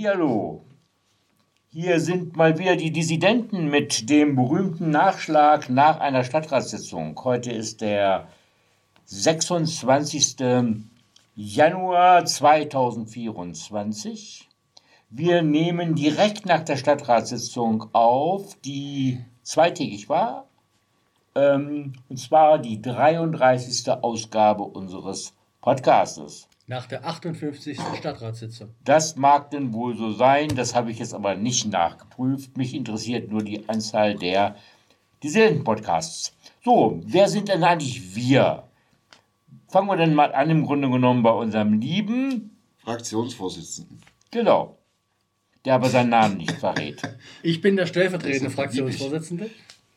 Hallihallo. Hier sind mal wieder die Dissidenten mit dem berühmten Nachschlag nach einer Stadtratssitzung. Heute ist der 26. Januar 2024. Wir nehmen direkt nach der Stadtratssitzung auf, die zweitägig war, ähm, und zwar die 33. Ausgabe unseres Podcastes. Nach der 58. Stadtratssitzung. Das mag denn wohl so sein, das habe ich jetzt aber nicht nachgeprüft. Mich interessiert nur die Anzahl der Dissidenten-Podcasts. So, wer sind denn eigentlich wir? Fangen wir denn mal an, im Grunde genommen bei unserem lieben Fraktionsvorsitzenden. Genau. Der aber seinen Namen nicht verrät. Ich bin der stellvertretende Fraktionsvorsitzende.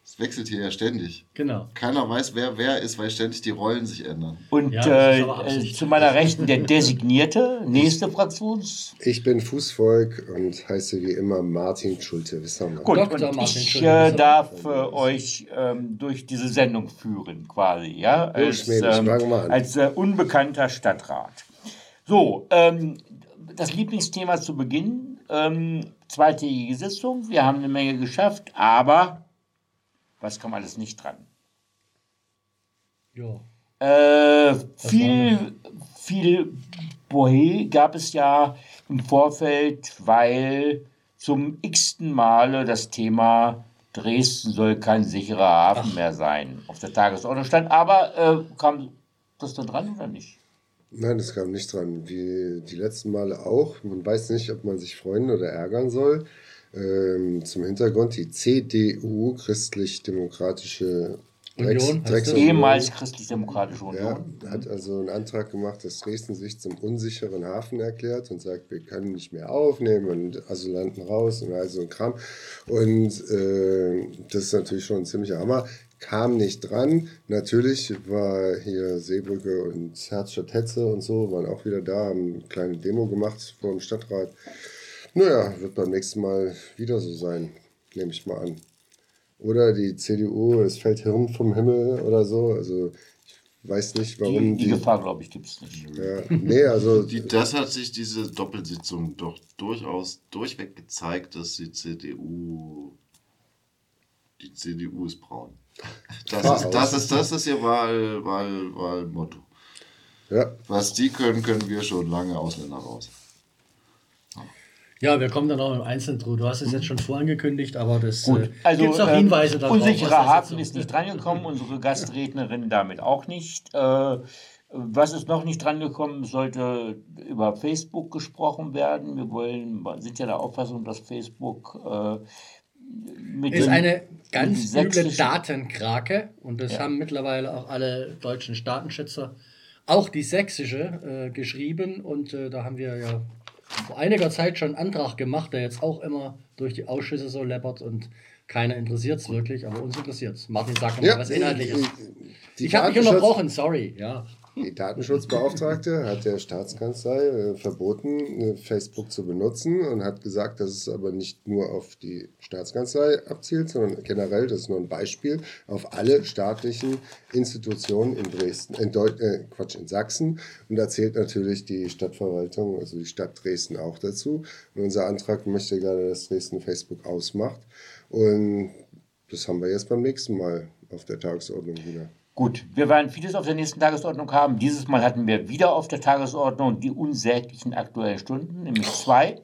Es wechselt hier ja ständig. Genau. Keiner weiß, wer wer ist, weil ständig die Rollen sich ändern. Und Ja, äh, äh, zu meiner Rechten der designierte nächste Fraktions. Ich bin Fußvolk und heiße wie immer Martin Schulte. Gut, Dr. und Martin ich äh, so. darf äh, euch ähm, durch diese Sendung führen, quasi, ja, als, ähm, als äh, unbekannter Stadtrat. So, ähm, das Lieblingsthema zu Beginn, ähm, zweitägige Sitzung, wir haben eine Menge geschafft, aber was kam alles nicht dran? Ja. Äh, viel, viel Bohe gab es ja im Vorfeld, weil zum x-ten Male das Thema Dresden soll kein sicherer Hafen mehr sein auf der Tagesordnung stand. Aber äh, kam das da dran oder nicht? Nein, das kam nicht dran. Wie die letzten Male auch. Man weiß nicht, ob man sich freuen oder ärgern soll. Ähm, zum Hintergrund, die CDU, Christlich-Demokratische Union? Drecksunion, Ehemals Christlich-Demokratische ja, Union. hat also einen Antrag gemacht, dass Dresden sich zum unsicheren Hafen erklärt und sagt, wir können nicht mehr aufnehmen und Asylanten raus und all so ein Kram. Und äh, das ist natürlich schon ein ziemlicher Hammer. Kam nicht dran. Natürlich war hier Seebrücke und Herzstadt Hetze und so, waren auch wieder da, haben eine kleine Demo gemacht vor dem Stadtrat. Naja, wird beim nächsten Mal wieder so sein, nehme ich mal an. Oder die CDU, es fällt Hirn vom Himmel oder so. Also ich weiß nicht, warum Die, die Gefahr, glaube ich, gibt es nicht. Ja, nee, also Die, das hat sich diese Doppelsitzung doch durchaus durchweg gezeigt, dass die CDU. Die CDU ist braun. Das ist, das ist, das ist ihr Wahl, Wahl, Wahlmotto. ja, Was die können, können wir schon lange Ausländer raus. Ja, wir kommen dann auch im Einzelnen drüber. Du hast es jetzt schon vorangekündigt, aber das Gut, äh, also auch ähm, Hinweise darauf. unsicherer Hafen ist nicht drangekommen, unsere Gastrednerin damit auch nicht. Äh, was ist noch nicht drangekommen? Sollte über Facebook gesprochen werden. Wir wollen, sind ja der Auffassung, dass Facebook äh, mit Ist eine ganz üble Datenkrake und das haben mittlerweile auch alle deutschen Datenschützer, auch die sächsische, äh, geschrieben und äh, da haben wir ja vor einiger Zeit schon einen Antrag gemacht, der jetzt auch immer durch die Ausschüsse so läppert und keiner interessiert es wirklich, aber uns interessiert es. Martin, sag mal ja was Inhaltliches. die Ich habe mich unterbrochen, sorry. Ja. Die Datenschutzbeauftragte hat der Staatskanzlei äh, verboten, äh, Facebook zu benutzen und hat gesagt, dass es aber nicht nur auf die Staatskanzlei abzielt, sondern generell, das ist nur ein Beispiel, auf alle staatlichen Institutionen in Dresden, in Deu äh, Quatsch, in Sachsen. Und da zählt natürlich die Stadtverwaltung, also die Stadt Dresden auch dazu. Und unser Antrag möchte gerne, dass Dresden Facebook ausmacht. Und das haben wir jetzt beim nächsten Mal auf der Tagesordnung wieder. Gut, wir werden vieles auf der nächsten Tagesordnung haben. Dieses Mal hatten wir wieder auf der Tagesordnung die unsäglichen aktuellen Stunden, nämlich zwei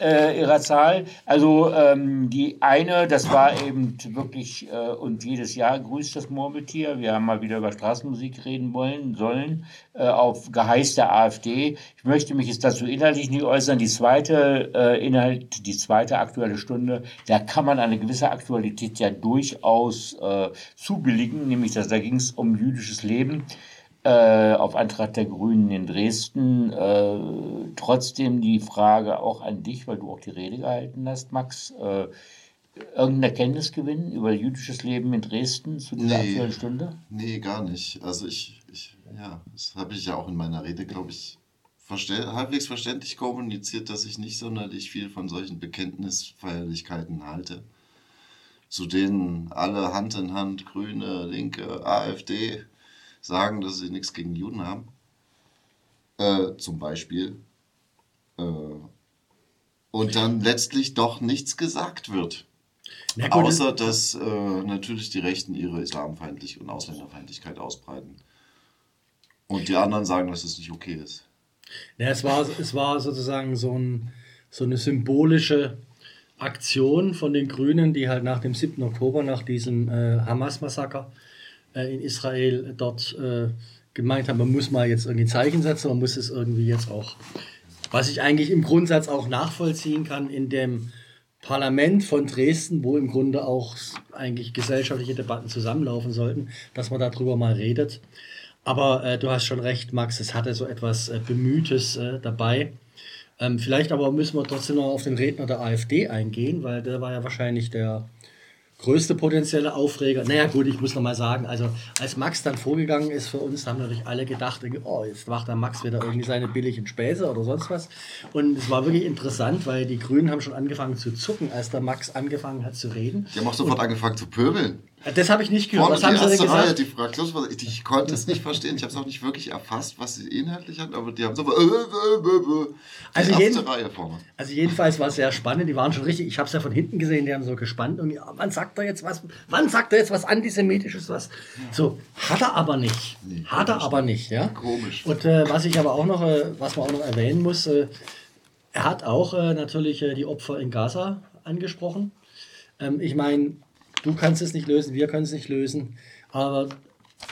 äh, ihrer Zahl. Also ähm, die eine, das war eben wirklich, äh, und jedes Jahr grüßt das Murmeltier. Wir haben mal wieder über Straßenmusik reden wollen, sollen, äh, auf Geheiß der AfD. Ich möchte mich jetzt dazu inhaltlich nicht äußern. Die zweite äh, Inhalt, die zweite aktuelle Stunde, da kann man eine gewisse Aktualität ja durchaus äh, zubilligen, nämlich dass da ging es um jüdisches Leben äh, auf Antrag der Grünen in Dresden. Äh, trotzdem die Frage auch an dich, weil du auch die Rede gehalten hast, Max. Äh, irgendein Erkenntnisgewinn über jüdisches Leben in Dresden zu dieser Nee. aktuellen Stunde? Nee, gar nicht. Also ich, ich ja, das habe ich ja auch in meiner Rede, glaube ich, verste halbwegs verständlich kommuniziert, dass ich nicht sonderlich viel von solchen Bekenntnisfeierlichkeiten halte. Zu denen alle Hand in Hand, Grüne, Linke, AfD sagen, dass sie nichts gegen Juden haben. Äh, zum Beispiel. Äh, und dann letztlich doch nichts gesagt wird. Gut, Außer, dass äh, natürlich die Rechten ihre Islamfeindlichkeit und Ausländerfeindlichkeit ausbreiten. Und die anderen sagen, dass es nicht okay ist. Ja, es war, es war sozusagen so, ein, so eine symbolische Aktion von den Grünen, die halt nach dem 7. Oktober, nach diesem äh, Hamas-Massaker äh, in Israel dort äh, gemeint haben, man muss mal jetzt irgendwie Zeichen setzen, man muss es irgendwie jetzt auch, was ich eigentlich im Grundsatz auch nachvollziehen kann, in dem Parlament von Dresden, wo im Grunde auch eigentlich gesellschaftliche Debatten zusammenlaufen sollten, dass man darüber mal redet. Aber äh, du hast schon recht, Max, es hatte so etwas äh, Bemühtes äh, dabei. Ähm, vielleicht aber müssen wir trotzdem noch auf den Redner der AfD eingehen, weil der war ja wahrscheinlich der größte potenzielle Aufreger. Naja, gut, ich muss noch mal sagen, also als Max dann vorgegangen ist für uns, haben natürlich alle gedacht, oh, jetzt macht der Max wieder irgendwie seine billigen Späße oder sonst was. Und es war wirklich interessant, weil die Grünen haben schon angefangen zu zucken, als der Max angefangen hat zu reden. Die haben auch sofort Und, angefangen zu pöbeln. Das habe ich nicht gehört. Was haben denn gesagt? Reihe, die Fraktions ich, ich konnte es nicht verstehen. Ich habe es auch nicht wirklich erfasst, was sie inhaltlich hatten, aber die haben so. Äh, äh, äh, also, jeden, Reihe vorne. also jedenfalls war es sehr spannend. Die waren schon richtig. Ich habe es ja von hinten gesehen. Die haben so gespannt. Und ja, wann sagt er jetzt was? Wann sagt er jetzt was antisemitisches? Was? So hat er aber nicht. Nee, hat er aber nicht. Ja. Komisch. Und äh, was ich aber auch noch, äh, was man auch noch erwähnen muss, äh, er hat auch natürlich die Opfer in Gaza angesprochen. Ähm, ich meine Du kannst es nicht lösen, wir können es nicht lösen, aber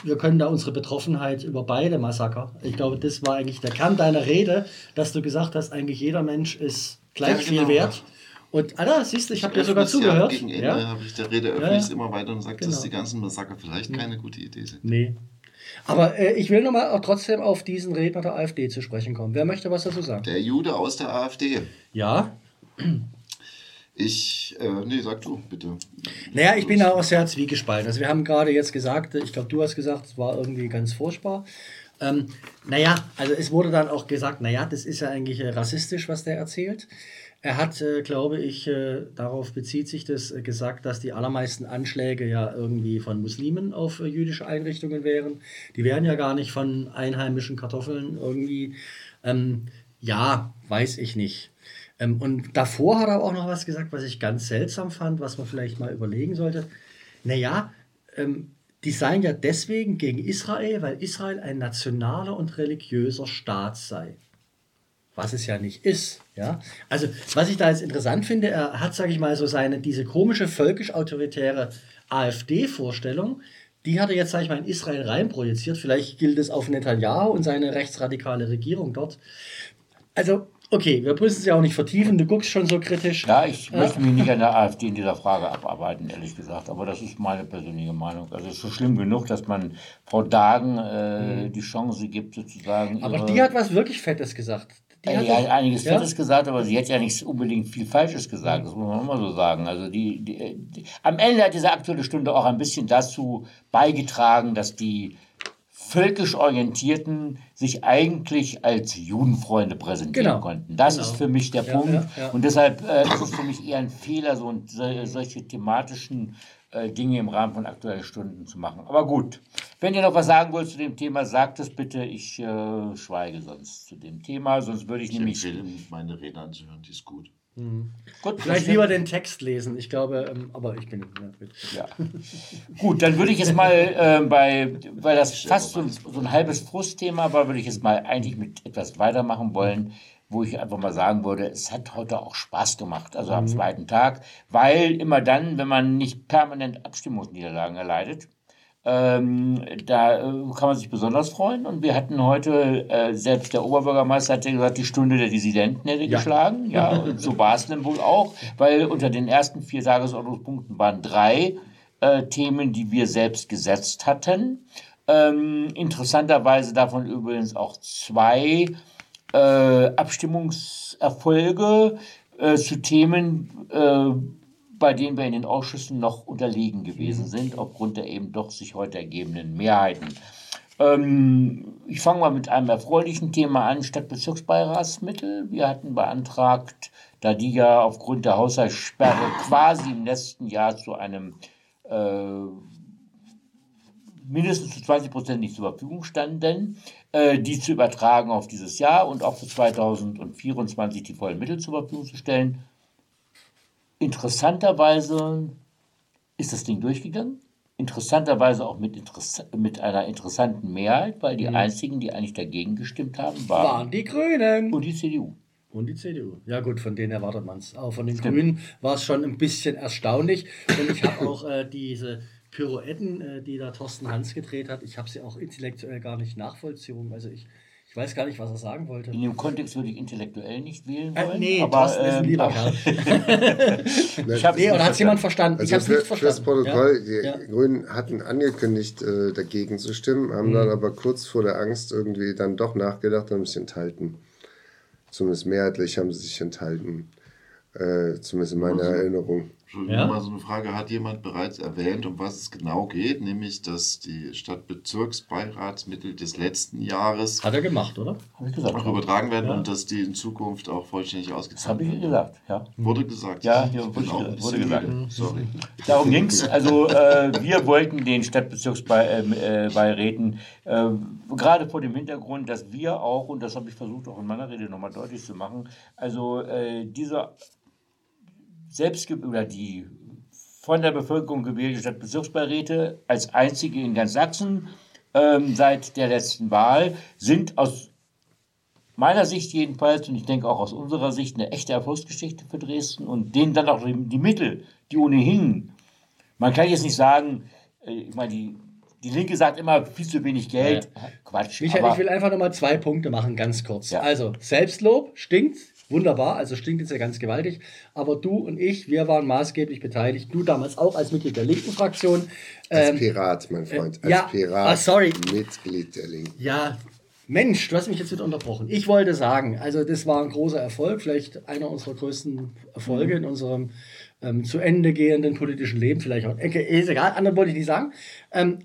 wir können da unsere Betroffenheit über beide Massaker. Ich glaube, das war eigentlich der Kern deiner Rede, dass du gesagt hast, eigentlich jeder Mensch ist gleich ja, genau. viel wert. Und Alter, siehst du, ich habe dir sogar zugehört. Ja, gegen Ende ja? habe ich der Rede öffne ja, ich immer weiter und sage, genau. dass die ganzen Massaker vielleicht keine gute Idee sind. Nee. Aber äh, ich will nochmal trotzdem auf diesen Redner der AfD zu sprechen kommen. Wer möchte was dazu sagen? Der Jude aus der AfD. Ja. Ich, äh, nee, sag du, bitte. Naja, ich bin auch sehr zwiegespalten. Also wir haben gerade jetzt gesagt, ich glaube, du hast gesagt, es war irgendwie ganz furchtbar. Ähm, naja, also es wurde dann auch gesagt, naja, das ist ja eigentlich äh, rassistisch, was der erzählt. Er hat, äh, glaube ich, äh, darauf bezieht sich das, äh, gesagt, dass die allermeisten Anschläge ja irgendwie von Muslimen auf äh, jüdische Einrichtungen wären. Die wären ja gar nicht von einheimischen Kartoffeln irgendwie. Ähm, ja, weiß ich nicht. Ähm, und davor hat er auch noch was gesagt, was ich ganz seltsam fand, was man vielleicht mal überlegen sollte. Naja, ähm, die seien ja deswegen gegen Israel, weil Israel ein nationaler und religiöser Staat sei. Was es ja nicht ist. Ja? Also, was ich da jetzt interessant finde, er hat, sage ich mal, so seine, diese komische völkisch-autoritäre AfD-Vorstellung, die hat er jetzt, sage ich mal, in Israel reinprojiziert. Vielleicht gilt es auf Netanyahu und seine rechtsradikale Regierung dort. Also, Okay, wir müssen es ja auch nicht vertiefen. Du guckst schon so kritisch. Ja, ich möchte mich nicht an der AfD in dieser Frage abarbeiten, ehrlich gesagt. Aber das ist meine persönliche Meinung. Also es ist schon schlimm genug, dass man Frau Dagen äh, mhm. die Chance gibt, sozusagen. Aber die hat was wirklich Fettes gesagt. Die hat, hat einiges ja? Fettes gesagt, aber sie hat ja nicht unbedingt viel Falsches gesagt. Das muss man immer so sagen. Also die, die, die am Ende hat diese aktuelle Stunde auch ein bisschen dazu beigetragen, dass die völkisch Orientierten sich eigentlich als Judenfreunde präsentieren genau. konnten. Das genau. ist für mich der ja, Punkt. Ja, ja. Und deshalb äh, ist es für mich eher ein Fehler, so, solche thematischen äh, Dinge im Rahmen von aktuellen Stunden zu machen. Aber gut, wenn ihr noch was sagen wollt zu dem Thema, sagt es bitte. Ich äh, schweige sonst zu dem Thema, sonst würde ich, ich nämlich. Ich empfehle, meine Rede anzuhören, die ist gut. Mhm. Gut, Vielleicht lieber den Text lesen. Ich glaube, ähm, aber ich bin. Ja, ja. Gut, dann würde ich jetzt mal äh, bei, weil das fast so, so ein halbes Frustthema war, würde ich jetzt mal eigentlich mit etwas weitermachen wollen, wo ich einfach mal sagen würde, es hat heute auch Spaß gemacht, also am mhm. zweiten Tag, weil immer dann, wenn man nicht permanent Abstimmungsniederlagen erleidet, ähm, da äh, kann man sich besonders freuen. Und wir hatten heute, äh, selbst der Oberbürgermeister hat ja gesagt, die Stunde der Dissidenten hätte ja. geschlagen. Ja, und so war es dann wohl auch, weil unter den ersten vier Tagesordnungspunkten waren drei äh, Themen, die wir selbst gesetzt hatten. Ähm, interessanterweise davon übrigens auch zwei äh, Abstimmungserfolge äh, zu Themen, äh, bei denen wir in den Ausschüssen noch unterlegen gewesen mhm. sind, aufgrund der eben doch sich heute ergebenden Mehrheiten. Ähm, ich fange mal mit einem erfreulichen Thema an, Stadtbezirksbeiratsmittel. Wir hatten beantragt, da die ja aufgrund der Haushaltssperre quasi im letzten Jahr zu einem äh, mindestens zu 20 Prozent nicht zur Verfügung standen, äh, die zu übertragen auf dieses Jahr und auch für 2024 die vollen Mittel zur Verfügung zu stellen. Interessanterweise ist das Ding durchgegangen. Interessanterweise auch mit, Interess mit einer interessanten Mehrheit, weil die mhm. einzigen, die eigentlich dagegen gestimmt haben, waren, waren die Grünen und die CDU. Und die CDU. Ja gut, von denen erwartet man es. Aber von den Stimmt. Grünen war es schon ein bisschen erstaunlich. Und ich habe auch äh, diese Pirouetten, äh, die da Thorsten Hans gedreht hat, ich habe sie auch intellektuell gar nicht nachvollzogen. Also ich ich weiß gar nicht, was er sagen wollte. In dem Kontext würde ich intellektuell nicht wählen äh, wollen. Äh, nee, aber, Thorsten ähm, ist ein ähm, lieber Kerl. ich habe nee, oder hat es jemand verstanden? Also ich habe nicht verstanden. Das Protokoll, ja? die ja. Grünen hatten angekündigt, äh, dagegen zu stimmen, haben mhm. dann aber kurz vor der Angst irgendwie dann doch nachgedacht und haben sich enthalten. Zumindest mehrheitlich haben sie sich enthalten. Äh, zumindest in meiner also, Erinnerung. Entschuldigung, ja? mal so eine Frage. Hat jemand bereits erwähnt, um was es genau geht? Nämlich, dass die Stadtbezirksbeiratsmittel des letzten Jahres. Hat er gemacht, oder? Habe ich gesagt. Auch übertragen werden ja. und dass die in Zukunft auch vollständig ausgezahlt werden. Das habe ich gesagt, ja. Wurde gesagt. Ja, ja wurde, genau. wurde gesagt. Sorry. Darum ging es. Also, äh, wir wollten den Stadtbezirksbeiräten, äh, äh, gerade vor dem Hintergrund, dass wir auch, und das habe ich versucht auch in meiner Rede nochmal deutlich zu machen, also äh, diese selbst oder die von der Bevölkerung gewählte Stadtbezirksbeiräte als einzige in ganz Sachsen ähm, seit der letzten Wahl sind aus meiner Sicht jedenfalls und ich denke auch aus unserer Sicht eine echte Erfolgsgeschichte für Dresden und denen dann auch die, die Mittel, die ohnehin, man kann jetzt nicht sagen, äh, ich meine, die, die Linke sagt immer viel zu wenig Geld. Ja. Quatsch. Michael, ich will einfach nochmal zwei Punkte machen, ganz kurz. Ja. Also, Selbstlob stinkt, wunderbar, also stinkt jetzt ja ganz gewaltig. Aber du und ich, wir waren maßgeblich beteiligt. Du damals auch als Mitglied der linken Fraktion. Als ähm, Pirat, mein Freund. Als ja, Pirat. Ah, sorry. Mitglied der Linken. Ja, Mensch, du hast mich jetzt wieder unterbrochen. Ich wollte sagen, also das war ein großer Erfolg, vielleicht einer unserer größten Erfolge in unserem ähm, zu Ende gehenden politischen Leben, vielleicht auch. Ist egal, anderen wollte ich nicht sagen. Ähm,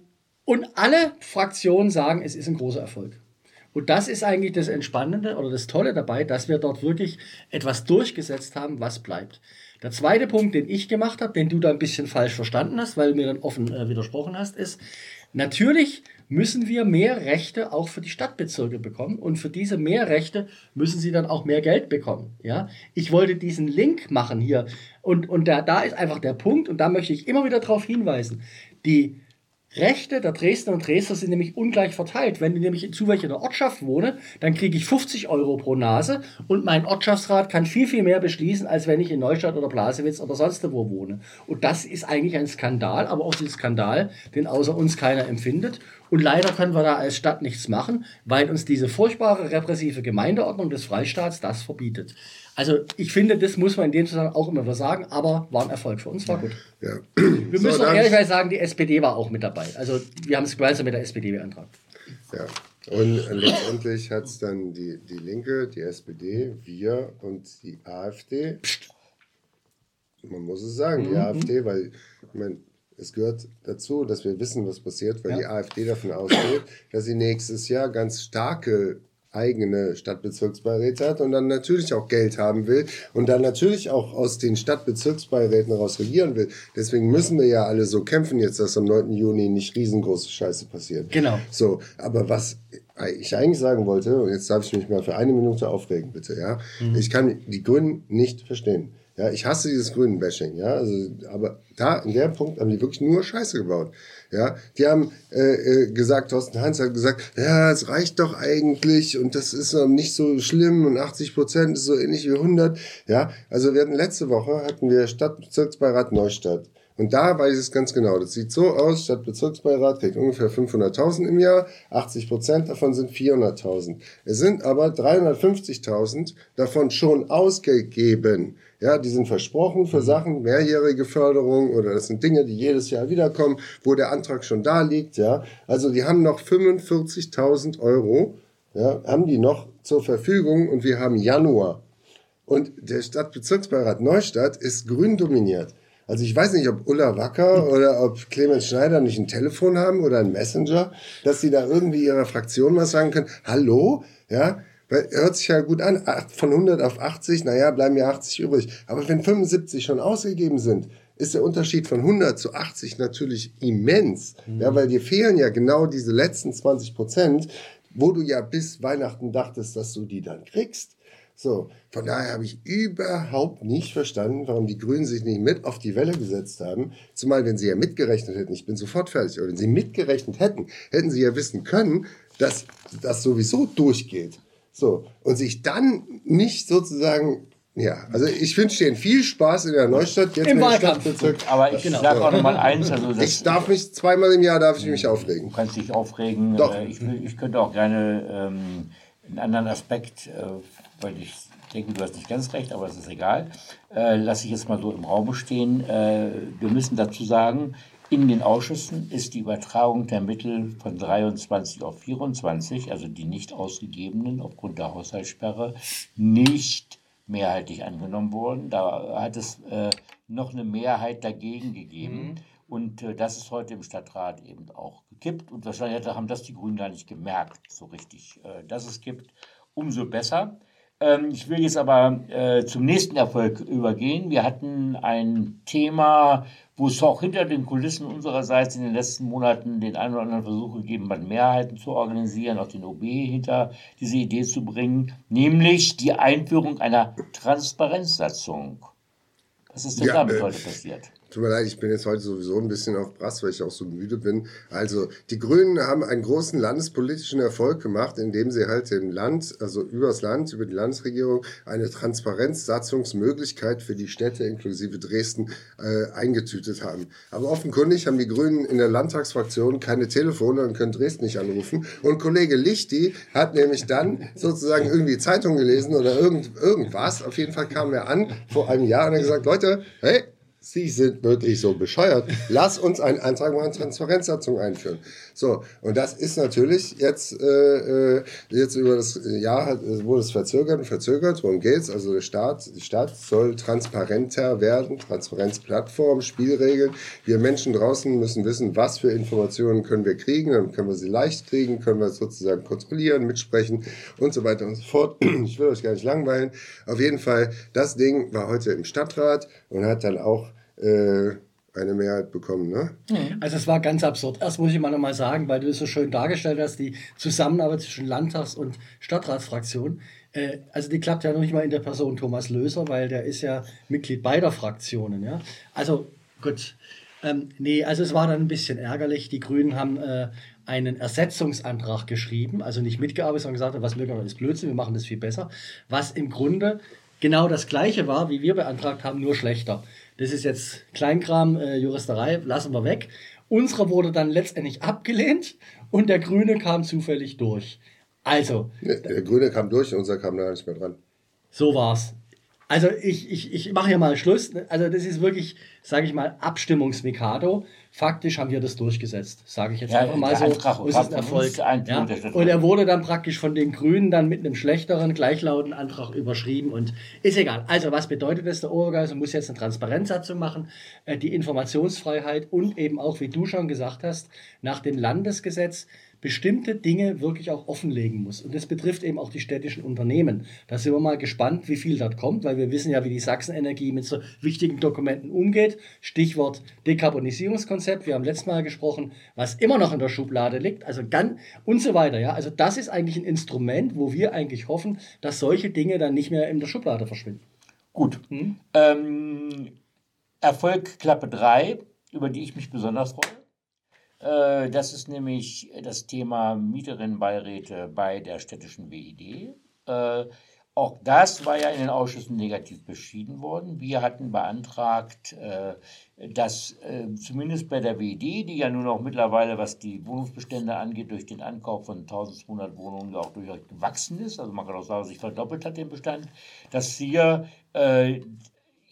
und alle Fraktionen sagen, es ist ein großer Erfolg. Und das ist eigentlich das Entspannende oder das Tolle dabei, dass wir dort wirklich etwas durchgesetzt haben, was bleibt. Der zweite Punkt, den ich gemacht habe, den du da ein bisschen falsch verstanden hast, weil du mir dann offen äh, widersprochen hast, ist, natürlich müssen wir mehr Rechte auch für die Stadtbezirke bekommen und für diese mehr Rechte müssen sie dann auch mehr Geld bekommen. Ja? Ich wollte diesen Link machen hier und, und da, da ist einfach der Punkt und da möchte ich immer wieder darauf hinweisen, die Rechte der Dresdner und Dresdner sind nämlich ungleich verteilt. Wenn ich nämlich in Zuweiche in der Ortschaft wohne, dann kriege ich 50 Euro pro Nase und mein Ortschaftsrat kann viel, viel mehr beschließen, als wenn ich in Neustadt oder Blasewitz oder sonst wo wohne. Und das ist eigentlich ein Skandal, aber auch ein Skandal, den außer uns keiner empfindet. Und leider können wir da als Stadt nichts machen, weil uns diese furchtbare repressive Gemeindeordnung des Freistaats das verbietet. Also ich finde, das muss man in dem Zusammenhang auch immer wieder sagen, aber war ein Erfolg für uns, war gut. Ja. Wir müssen so, auch ehrlich sagen, die SPD war auch mit dabei. Also wir haben es gemeinsam mit der SPD beantragt. Ja. Und letztendlich hat es dann die, die Linke, die SPD, wir und die AfD. Psst. Man muss es sagen, die mhm. AfD, weil ich meine, es gehört dazu, dass wir wissen, was passiert, weil ja. die AfD davon ausgeht, dass sie nächstes Jahr ganz starke eigene Stadtbezirksbeiräte hat und dann natürlich auch Geld haben will und dann natürlich auch aus den Stadtbezirksbeiräten raus regieren will. Deswegen müssen wir ja alle so kämpfen jetzt, dass am 9. Juni nicht riesengroße Scheiße passiert. Genau. So, aber was ich eigentlich sagen wollte, und jetzt darf ich mich mal für eine Minute aufregen, bitte, ja. Mhm. Ich kann die Grünen nicht verstehen. Ja, ich hasse dieses grünen Bashing, ja, also, aber da, in dem Punkt haben die wirklich nur Scheiße gebaut. Ja, die haben äh, äh, gesagt, Thorsten Hans hat gesagt, ja, es reicht doch eigentlich und das ist nicht so schlimm und 80 Prozent ist so ähnlich wie 100. Ja, also wir hatten letzte Woche hatten wir Stadtbezirksbeirat Neustadt. Und da weiß ich es ganz genau. Das sieht so aus, Stadtbezirksbeirat kriegt ungefähr 500.000 im Jahr, 80 Prozent davon sind 400.000. Es sind aber 350.000 davon schon ausgegeben. Ja, die sind versprochen für mhm. Sachen, mehrjährige Förderung oder das sind Dinge, die jedes Jahr wiederkommen, wo der Antrag schon da liegt. Ja, also die haben noch 45.000 Euro, ja, haben die noch zur Verfügung und wir haben Januar. Und der Stadtbezirksbeirat Neustadt ist grün dominiert. Also ich weiß nicht, ob Ulla Wacker oder ob Clemens Schneider nicht ein Telefon haben oder ein Messenger, dass sie da irgendwie ihrer Fraktion was sagen können. Hallo, ja, hört sich ja gut an. Von 100 auf 80, naja, bleiben ja 80 übrig. Aber wenn 75 schon ausgegeben sind, ist der Unterschied von 100 zu 80 natürlich immens. Mhm. Ja, weil dir fehlen ja genau diese letzten 20 Prozent, wo du ja bis Weihnachten dachtest, dass du die dann kriegst. So, von daher habe ich überhaupt nicht verstanden, warum die Grünen sich nicht mit auf die Welle gesetzt haben. Zumal, wenn sie ja mitgerechnet hätten, ich bin sofort fertig, oder wenn sie mitgerechnet hätten, hätten sie ja wissen können, dass das sowieso durchgeht. So, und sich dann nicht sozusagen ja, also ich wünsche dir viel Spaß in der Neustadt. Jetzt Im Wahlkampf. Aber ich genau. sage auch noch mal eins. Also ich darf mich zweimal im Jahr darf ich mich aufregen. Du kannst dich aufregen. Doch. Äh, ich, ich könnte auch gerne ähm, einen anderen Aspekt, äh, weil ich denke, du hast nicht ganz recht, aber es ist egal. Äh, lasse ich jetzt mal so im Raum stehen. Äh, wir müssen dazu sagen, in den Ausschüssen ist die Übertragung der Mittel von 23 auf 24, also die nicht ausgegebenen aufgrund der Haushaltssperre, nicht mehrheitlich angenommen worden. Da hat es äh, noch eine Mehrheit dagegen gegeben. Mhm. Und äh, das ist heute im Stadtrat eben auch gekippt. Und wahrscheinlich haben das die Grünen gar nicht gemerkt, so richtig, äh, dass es gibt. Umso besser. Ähm, ich will jetzt aber äh, zum nächsten Erfolg übergehen. Wir hatten ein Thema, wo es auch hinter den Kulissen unsererseits in den letzten Monaten den einen oder anderen Versuch gegeben hat, Mehrheiten zu organisieren, auch den OB hinter diese Idee zu bringen, nämlich die Einführung einer Transparenzsatzung. Was ist denn ja, damit äh, heute passiert? Tut mir leid, ich bin jetzt heute sowieso ein bisschen auf Brass, weil ich auch so müde bin. Also, die Grünen haben einen großen landespolitischen Erfolg gemacht, indem sie halt dem Land, also übers Land, über die Landesregierung, eine Transparenzsatzungsmöglichkeit für die Städte inklusive Dresden äh, eingetütet haben. Aber offenkundig haben die Grünen in der Landtagsfraktion keine Telefone und können Dresden nicht anrufen. Und Kollege Lichti hat nämlich dann sozusagen irgendwie Zeitung gelesen oder irgend, irgendwas. Auf jeden Fall kam er an vor einem Jahr und hat gesagt, Leute, hey, Sie sind wirklich so bescheuert. Lass uns einen Antrag mal eine Transparenzsatzung einführen. So, und das ist natürlich jetzt, äh, äh jetzt über das Jahr hat, wurde es verzögert und verzögert. Worum geht's? Also der Staat, die Stadt soll transparenter werden, Transparenzplattform, Spielregeln. Wir Menschen draußen müssen wissen, was für Informationen können wir kriegen, dann können wir sie leicht kriegen, können wir sozusagen kontrollieren, mitsprechen und so weiter und so fort. Ich will euch gar nicht langweilen. Auf jeden Fall, das Ding war heute im Stadtrat und hat dann auch äh, eine Mehrheit bekommen. Ne? Mhm. Also es war ganz absurd. Erst muss ich mal nochmal sagen, weil du es so schön dargestellt hast, die Zusammenarbeit zwischen Landtags- und Stadtratsfraktion. Äh, also die klappt ja noch nicht mal in der Person Thomas Löser, weil der ist ja Mitglied beider Fraktionen. Ja? Also gut. Ähm, nee, also es war dann ein bisschen ärgerlich. Die Grünen haben äh, einen Ersetzungsantrag geschrieben, also nicht mitgearbeitet, sondern gesagt, was wir machen, ist Blödsinn, wir machen das viel besser. Was im Grunde genau das Gleiche war, wie wir beantragt haben, nur schlechter. Das ist jetzt Kleinkram, äh, Juristerei, lassen wir weg. Unsere wurde dann letztendlich abgelehnt und der Grüne kam zufällig durch. Also. Der Grüne kam durch und unser kam da nicht mehr dran. So war's. Also ich, ich, ich mache hier mal Schluss. Also das ist wirklich, sage ich mal, Abstimmungsmikado. Faktisch haben wir das durchgesetzt, sage ich jetzt ja, einfach mal so. Und es ist ein Erfolg. Ja. Und er wurde dann praktisch von den Grünen dann mit einem schlechteren, gleichlauten Antrag überschrieben und ist egal. Also was bedeutet das? Der Obergeist muss jetzt eine Transparenzsatzung machen, äh, die Informationsfreiheit und eben auch, wie du schon gesagt hast, nach dem Landesgesetz bestimmte Dinge wirklich auch offenlegen muss. Und das betrifft eben auch die städtischen Unternehmen. Da sind wir mal gespannt, wie viel dort kommt, weil wir wissen ja, wie die Sachsenenergie mit so wichtigen Dokumenten umgeht. Stichwort Dekarbonisierungskonzept. Wir haben letztes Mal gesprochen, was immer noch in der Schublade liegt. Also dann und so weiter. Ja, also das ist eigentlich ein Instrument, wo wir eigentlich hoffen, dass solche Dinge dann nicht mehr in der Schublade verschwinden. Gut. Hm? Ähm, Erfolg Klappe 3, über die ich mich besonders freue. Äh, das ist nämlich das Thema Mieterinnenbeiräte bei der städtischen WID. Äh, auch das war ja in den Ausschüssen negativ beschieden worden. Wir hatten beantragt, äh, dass zumindest bei der WID, die ja nun auch mittlerweile, was die Wohnungsbestände angeht, durch den Ankauf von 1200 Wohnungen ja auch durchaus gewachsen ist, also man kann auch sagen, sich verdoppelt hat den Bestand, dass hier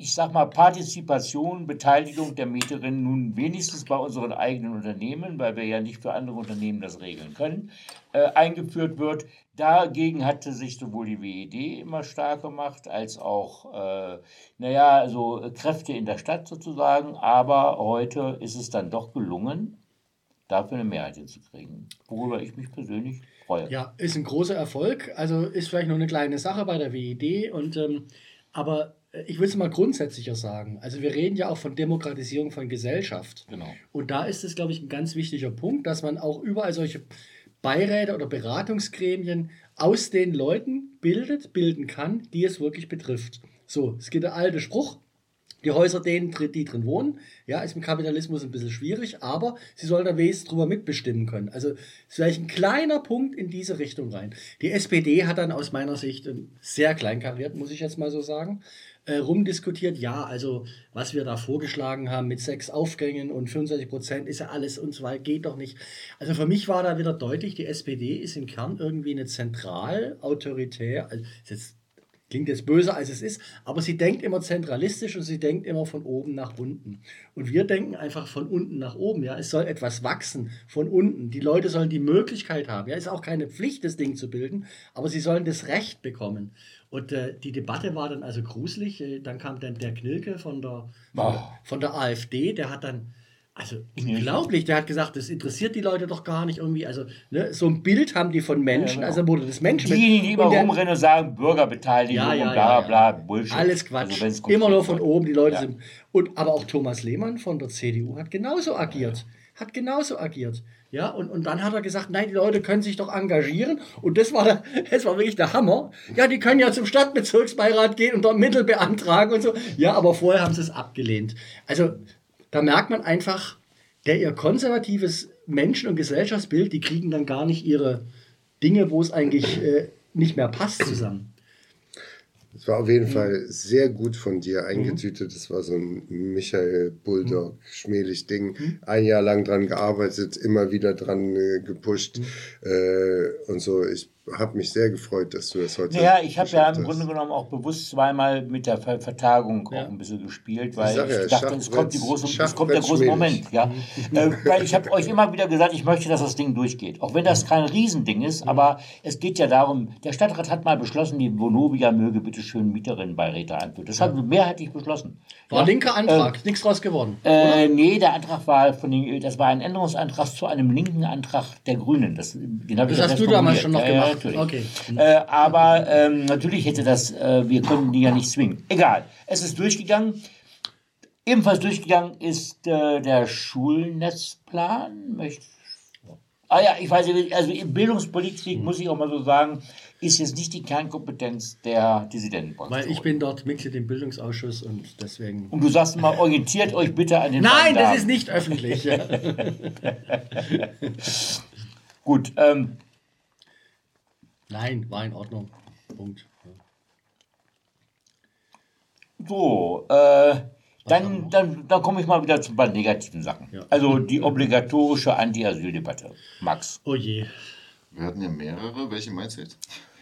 ich sag mal, Partizipation, Beteiligung der Mieterinnen nun wenigstens bei unseren eigenen Unternehmen, weil wir ja nicht für andere Unternehmen das regeln können, äh, eingeführt wird. Dagegen hatte sich sowohl die WED immer stark gemacht, als auch, äh, naja, also Kräfte in der Stadt sozusagen. Aber heute ist es dann doch gelungen, dafür eine Mehrheit hinzukriegen, worüber ich mich persönlich freue. Ja, ist ein großer Erfolg. Also ist vielleicht nur eine kleine Sache bei der WED und ähm, aber ich will es mal grundsätzlicher sagen. Also wir reden ja auch von Demokratisierung von Gesellschaft. Genau. Und da ist es, glaube ich, ein ganz wichtiger Punkt, dass man auch überall solche Beiräte oder Beratungsgremien aus den Leuten bildet, bilden kann, die es wirklich betrifft. So, es gibt der alte Spruch, die Häuser, denen, die drin wohnen, ja, ist im Kapitalismus ein bisschen schwierig, aber sie sollen da wesentlich drüber mitbestimmen können. Also ist vielleicht ein kleiner Punkt in diese Richtung rein. Die SPD hat dann aus meiner Sicht sehr kleinkariert, muss ich jetzt mal so sagen, äh, rumdiskutiert. Ja, also was wir da vorgeschlagen haben mit sechs Aufgängen und 25 Prozent ist ja alles und weiter, geht doch nicht. Also für mich war da wieder deutlich, die SPD ist im Kern irgendwie eine zentral autoritär, also jetzt Klingt jetzt böser, als es ist, aber sie denkt immer zentralistisch und sie denkt immer von oben nach unten. Und wir denken einfach von unten nach oben. Ja, es soll etwas wachsen von unten. Die Leute sollen die Möglichkeit haben. Ja, ist auch keine Pflicht, das Ding zu bilden, aber sie sollen das Recht bekommen. Und äh, die Debatte war dann also gruselig. Äh, dann kam dann der Knilke von der, von, der, von der AfD, der hat dann also unglaublich, der hat gesagt, das interessiert die Leute doch gar nicht irgendwie. Also ne, so ein Bild haben die von Menschen, ja, genau. also wurde das Menschen. Diejenigen, die immer rumrennen und sagen, Bürgerbeteiligung ja, ja, und bla bla bla, Bullshit. Alles Quatsch. Also, immer nur von oben, die Leute sind. Und, aber auch Thomas Lehmann von der CDU hat genauso agiert. Hat genauso agiert. Ja, und, und dann hat er gesagt, nein, die Leute können sich doch engagieren. Und das war, der, das war wirklich der Hammer. Ja, die können ja zum Stadtbezirksbeirat gehen und dort Mittel beantragen und so. Ja, aber vorher haben sie es abgelehnt. Also da merkt man einfach, der ihr konservatives Menschen- und Gesellschaftsbild, die kriegen dann gar nicht ihre Dinge, wo es eigentlich äh, nicht mehr passt, zusammen. Es war auf jeden mhm. Fall sehr gut von dir eingetütet. Das war so ein Michael Bulldog, mhm. schmählich Ding. Mhm. Ein Jahr lang dran gearbeitet, immer wieder dran äh, gepusht mhm. äh, und so. Ich habe mich sehr gefreut, dass du das heute. Ja, ich habe ja im. Grunde genommen auch bewusst zweimal mit der Ver Vertagung ja. auch ein bisschen gespielt, weil ich, ich dachte, es kommt, die große, es kommt der große Moment. Ja? äh, weil ich habe euch immer wieder gesagt, ich möchte, dass das Ding durchgeht. Auch wenn das kein Riesending ist, aber es geht ja darum, der Stadtrat hat mal beschlossen, die Vonovia möge bitte schön Mieterinnenbeiräte einführen. Das haben wir mehrheitlich beschlossen. War ja? linker Antrag, äh, nichts draus geworden. Äh, nee, der Antrag war von den, das war ein Änderungsantrag zu einem linken Antrag der Grünen. Das, den das hast du damals schon noch gemacht natürlich. Okay. Äh, aber ähm, natürlich hätte das, äh, wir können die ja nicht zwingen. Egal, es ist durchgegangen. Ebenfalls durchgegangen ist äh, der Schulnetzplan. Möcht ah ja, ich weiß nicht, also Bildungspolitik, muss ich auch mal so sagen, ist jetzt nicht die Kernkompetenz der Dissidentenfraktion. Weil ich bin dort Mitglied im Bildungsausschuss und deswegen. Und du sagst mal, orientiert euch bitte an den Nein, das ist nicht öffentlich. Gut, ähm, Nein, war in Ordnung. Punkt. So, äh, dann, dann, dann komme ich mal wieder zu ein paar negativen Sachen. Ja. Also die obligatorische Anti-Asyl-Debatte. Max. Oh je. Wir hatten ja mehrere. Welche meinst du jetzt?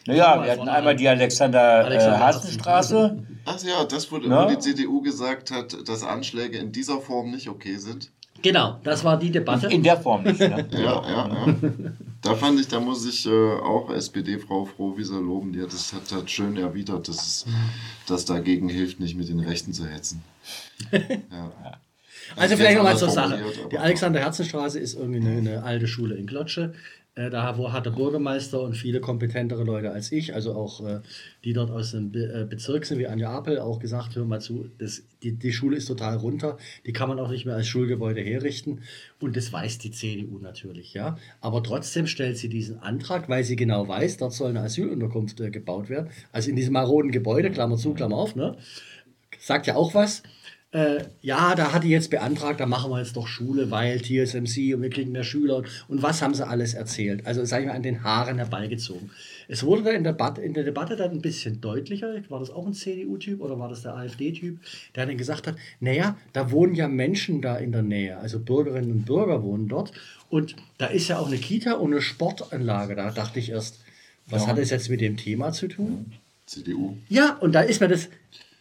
Naja, wir hatten einmal die Alexander-Hasenstraße. Alexander äh, Ach ja, das, wo, ja? wo die CDU gesagt hat, dass Anschläge in dieser Form nicht okay sind. Genau, das war die Debatte. In der Form nicht. Ne? ja, ja, ja. Da fand ich, da muss ich äh, auch SPD-Frau Frohwieser loben. Die hat das hat, hat schön erwidert, dass es dass dagegen hilft, nicht mit den Rechten zu hetzen. Ja. Also vielleicht nochmal zur Sache. Die Alexander-Herzen-Straße ist irgendwie eine, eine, alte Schule in Klotsche. Äh, da hat der Bürgermeister und viele kompetentere Leute als ich, also auch äh, die dort aus dem Be äh, Bezirk sind, wie Anja Apel, auch gesagt, hör mal zu, das, die, die Schule ist total runter, die kann man auch nicht mehr als Schulgebäude herrichten. Und das weiß die CDU natürlich, ja. Aber trotzdem stellt sie diesen Antrag, weil sie genau weiß, dort soll eine Asylunterkunft äh, gebaut werden. Also in diesem maroden Gebäude, Klammer zu, Klammer auf, ne? Sagt ja auch was äh, ja, da hat die jetzt beantragt, da machen wir jetzt doch Schule, weil TSMC und wir kriegen mehr Schüler und was haben sie alles erzählt? Also, sage ich mal, an den Haaren herbeigezogen. Es wurde dann in der, Debatte, in der Debatte dann ein bisschen deutlicher, war das auch ein CDU-Typ oder war das der AfD-Typ, der dann gesagt hat, naja, da wohnen ja Menschen da in der Nähe, also Bürgerinnen und Bürger wohnen dort und da ist ja auch eine Kita und eine Sportanlage, da dachte ich erst, was ja. hat das jetzt mit dem Thema zu tun? CDU. Ja, und da ist mir das,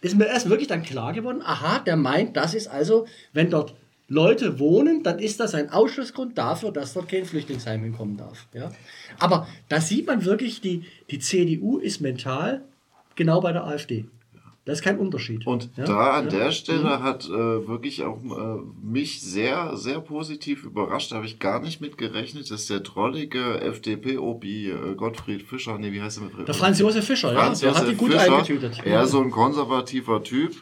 ist mir erst wirklich dann klar geworden, aha, der meint, das ist also, wenn dort Leute wohnen, dann ist das ein Ausschlussgrund dafür, dass dort kein Flüchtlingsheim hinkommen darf. Ja? Aber da sieht man wirklich, die, die CDU ist mental genau bei der AfD. Das ist kein Unterschied. Und ja? da an ja. der Stelle Mhm. hat äh, wirklich auch äh, mich sehr, sehr positiv überrascht. Da habe ich gar nicht mit gerechnet, dass der drollige FDP-Obi äh, Gottfried Fischer, nee, wie heißt er mit Der Franz Josef Fischer, ja, Franz der hat die gut Fischer, eingetütet. Er so ein konservativer Typ,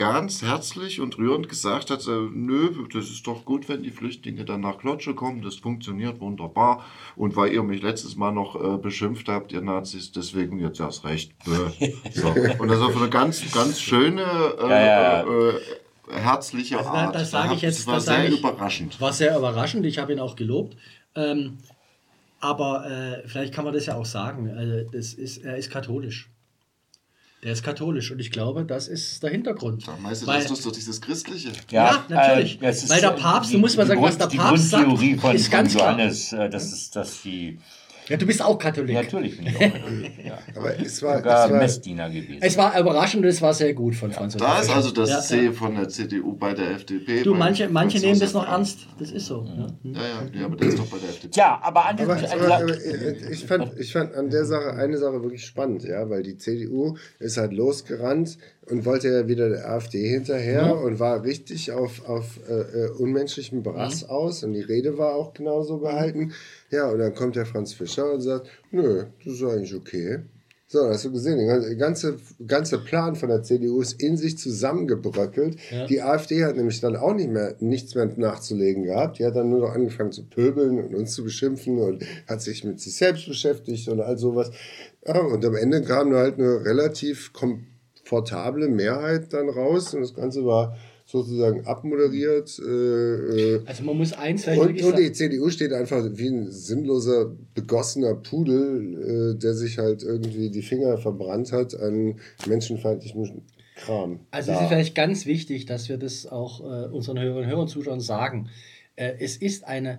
ganz herzlich und rührend gesagt hat, äh, nö, das ist doch gut, wenn die Flüchtlinge dann nach Klotsche kommen, das funktioniert wunderbar. Und weil ihr mich letztes Mal noch äh, beschimpft habt, ihr Nazis, deswegen jetzt erst recht. So. Und das war eine ganz, ganz schöne, äh, Ja, ja. Äh, äh, herzliche Also Art. das sage ich jetzt- Das war das sehr ich- überraschend. War sehr überraschend, ich habe ihn auch gelobt. Ähm, aber äh, vielleicht kann man das ja auch sagen. Also das ist, er ist katholisch. Der ist katholisch und ich glaube, das ist der Hintergrund. Da meinst du, Weil- das ist doch dieses Christliche. Ja, natürlich. äh, das ist, Weil der Papst, die- du musst mal sagen, was Grund- der Papst Die sagt, Grundtheorie von, ist ganz von klar. Johannes, äh, das ist, dass die. Ja, du bist auch Katholik. Natürlich bin ich auch Katholik, ja. Aber es war, Sogar es war Messdiener gewesen. Es war überraschend und es war sehr gut von Franz Da Josef ist Fischer. also das ja, C ja. von der CDU bei der FDP. Du, manche, manche nehmen das noch ernst. Das ist so. Ja. Ja, ja, ja, aber der ist doch bei der FDP. Tja, aber an Aber, aber, aber ich, fand, ich fand an der Sache eine Sache wirklich spannend, ja, weil die CDU ist halt losgerannt und wollte ja wieder der AfD hinterher und war richtig auf, auf äh, äh, unmenschlichem Brass aus und die Rede war auch genauso gehalten. Ja, und dann kommt der Franz Fischer und sagt, nö, das ist eigentlich okay. So, hast du gesehen, der ganze, ganze Plan von der CDU ist in sich zusammengebröckelt. Ja. Die AfD hat nämlich dann auch nicht mehr, nichts mehr nachzulegen gehabt. Die hat dann nur noch angefangen zu pöbeln und uns zu beschimpfen und hat sich mit sich selbst beschäftigt und all sowas. Ja, und am Ende kam halt eine relativ komfortable Mehrheit dann raus und das Ganze war sozusagen abmoderiert. Äh, äh, Also man muss eins vielleicht und, und die CDU steht einfach wie ein sinnloser, begossener Pudel, äh, der sich halt irgendwie die Finger verbrannt hat an menschenfeindlichem Kram. Also es Da. ist vielleicht ganz wichtig, dass wir das auch äh, unseren und Hörern Zuschauern sagen. Äh, es ist eine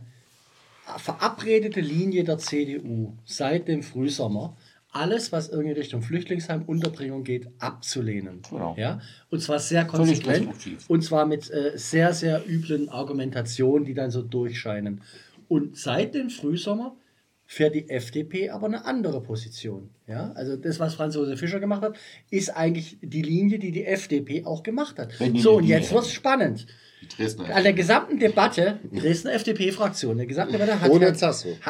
verabredete Linie der CDU seit dem Frühsommer, alles, was irgendwie Richtung Flüchtlingsheim, Unterbringung geht, abzulehnen. Genau. Ja? Und zwar sehr konsequent und zwar mit äh, sehr, sehr üblen Argumentationen, die dann so durchscheinen. Und seit dem Frühsommer fährt die FDP aber eine andere Position. Ja? Also das, was Franz Josef Fischer gemacht hat, ist eigentlich die Linie, die die FDP auch gemacht hat. So, und jetzt wird es spannend. Die Dresdner An der gesamten Debatte, Dresdner FDP-Fraktion, der gesamte Debatte hat. Ohne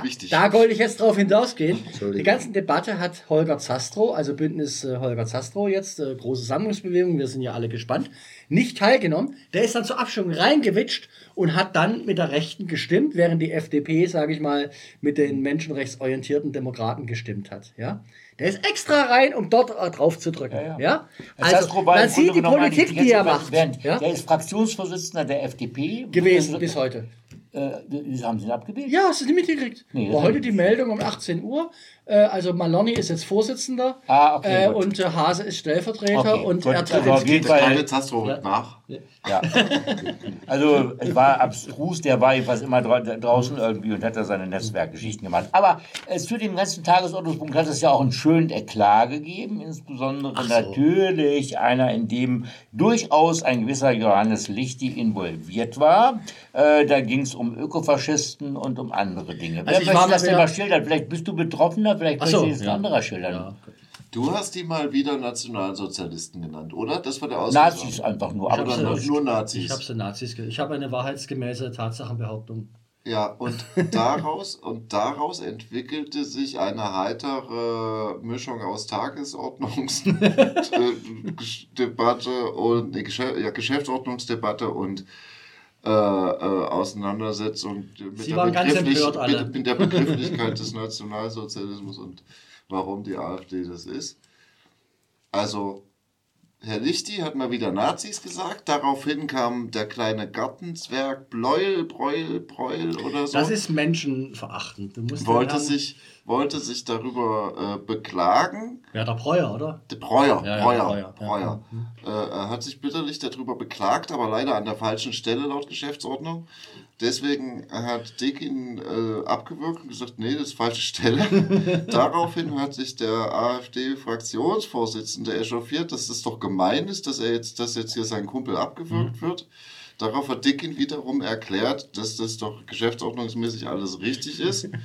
Wichtig. Da wollte ich jetzt drauf hinausgehen. Die ganze Debatte hat Holger Zastrow, also Bündnis äh, Holger Zastrow jetzt, äh, große Sammlungsbewegung, wir sind ja alle gespannt, nicht teilgenommen. Der ist dann zur Abstimmung reingewitscht und hat dann mit der Rechten gestimmt, während die FDP, sage ich mal, mit den menschenrechtsorientierten Demokraten gestimmt hat. Ja? Der ist extra rein, um dort äh, drauf zu drücken. Ja, Ja, ja. Also, Castro war man sieht die Politik, die er macht. Ja? Der ist Fraktionsvorsitzender der FDP. Gewesen bis heute. Äh, die haben sie ihn abgewählt? Ja, hast du nicht mitgekriegt? Nee, War heute die. Meldung um 18 Uhr. Äh, also Maloney ist jetzt Vorsitzender Ah, okay, äh, und äh, Hase ist Stellvertreter Okay, und er tritt Also Der Fall. kleine Zastro rückt nach. Ja. Also es war abstrus, der war jedenfalls immer dra draußen irgendwie und hat da seine Netzwerkgeschichten gemacht. Aber äh, zu dem ganzen Tagesordnungspunkt hat es ja auch einen schönen Eklat gegeben, insbesondere natürlich einer, in dem durchaus ein gewisser Johannes Lichti involviert war. Äh, da ging es um Ökofaschisten und um andere Dinge. Also ich Wer war möchte das mal denn mal schildern? Vielleicht bist du Betroffener, vielleicht so, ein ja. anderer schildern. Ja. Du hast die mal wieder Nationalsozialisten genannt, oder? Das war der Ausdruck. Nazis einfach nur, aber nur Ich Nazis. habe Nazis. Ich habe eine wahrheitsgemäße Tatsachenbehauptung. Ja, und daraus, und daraus entwickelte sich eine heitere Mischung aus Tagesordnungsdebatte und nee, Geschäft, ja, Geschäftsordnungsdebatte und äh, äh, Auseinandersetzung mit der, Begrifflich- mit, mit der Begrifflichkeit des Nationalsozialismus und warum die AfD das ist. Also Herr Lichti hat mal wieder Nazis gesagt. Daraufhin kam der kleine Gartenzwerg Bleuel, Breuel, Breuel oder so. Das ist menschenverachtend. Du musst wollte, sich, wollte sich darüber äh, beklagen. Ja, der Breuer, oder? Der Breuer, Ja, ja, Breuer, Breuer, Breuer. ja. Äh, er hat sich bitterlich darüber beklagt, aber leider an der falschen Stelle laut Geschäftsordnung. Deswegen hat Dick ihn äh, abgewürgt und gesagt, nee, das ist falsche Stelle. Daraufhin hat sich der AfD-Fraktionsvorsitzende echauffiert, dass das doch gemein ist, dass er jetzt, dass jetzt hier sein Kumpel abgewürgt wird. Darauf hat Dick ihn wiederum erklärt, dass das doch geschäftsordnungsmäßig alles richtig ist.